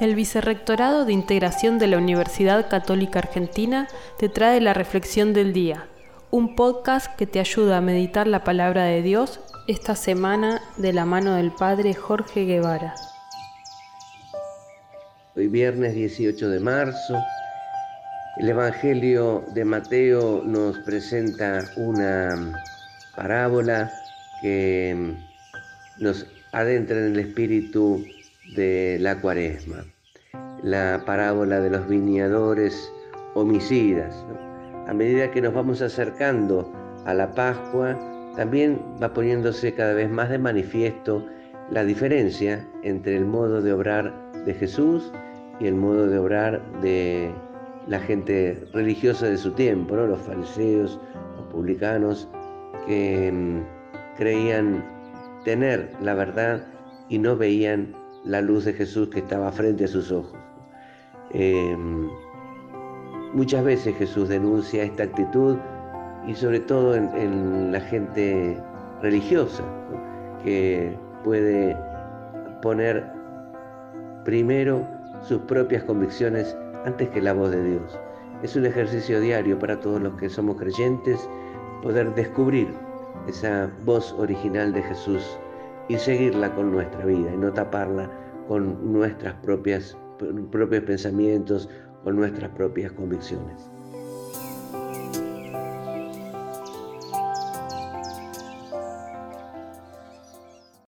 El Vicerrectorado de Integración de la Universidad Católica Argentina te trae la Reflexión del Día, un podcast que te ayuda a meditar la palabra de Dios esta semana de la mano del Padre Jorge Guevara. Hoy viernes 18 de marzo, el Evangelio de Mateo nos presenta una parábola que nos adentra en el espíritu de la cuaresma, la parábola de los viñadores homicidas. A medida que nos vamos acercando a la Pascua, también va poniéndose cada vez más de manifiesto la diferencia entre el modo de obrar de Jesús y el modo de obrar de la gente religiosa de su tiempo, los fariseos, los publicanos, que mm, creían tener la verdad y no veían la luz de Jesús que estaba frente a sus ojos. Em, muchas veces Jesús denuncia esta actitud y sobre todo en, la gente religiosa, que puede poner primero sus propias convicciones antes que la voz de Dios. Es un ejercicio diario para todos los que somos creyentes poder descubrir esa voz original de Jesús y seguirla con nuestra vida y no taparla con nuestras propias propios pensamientos, con nuestras propias convicciones.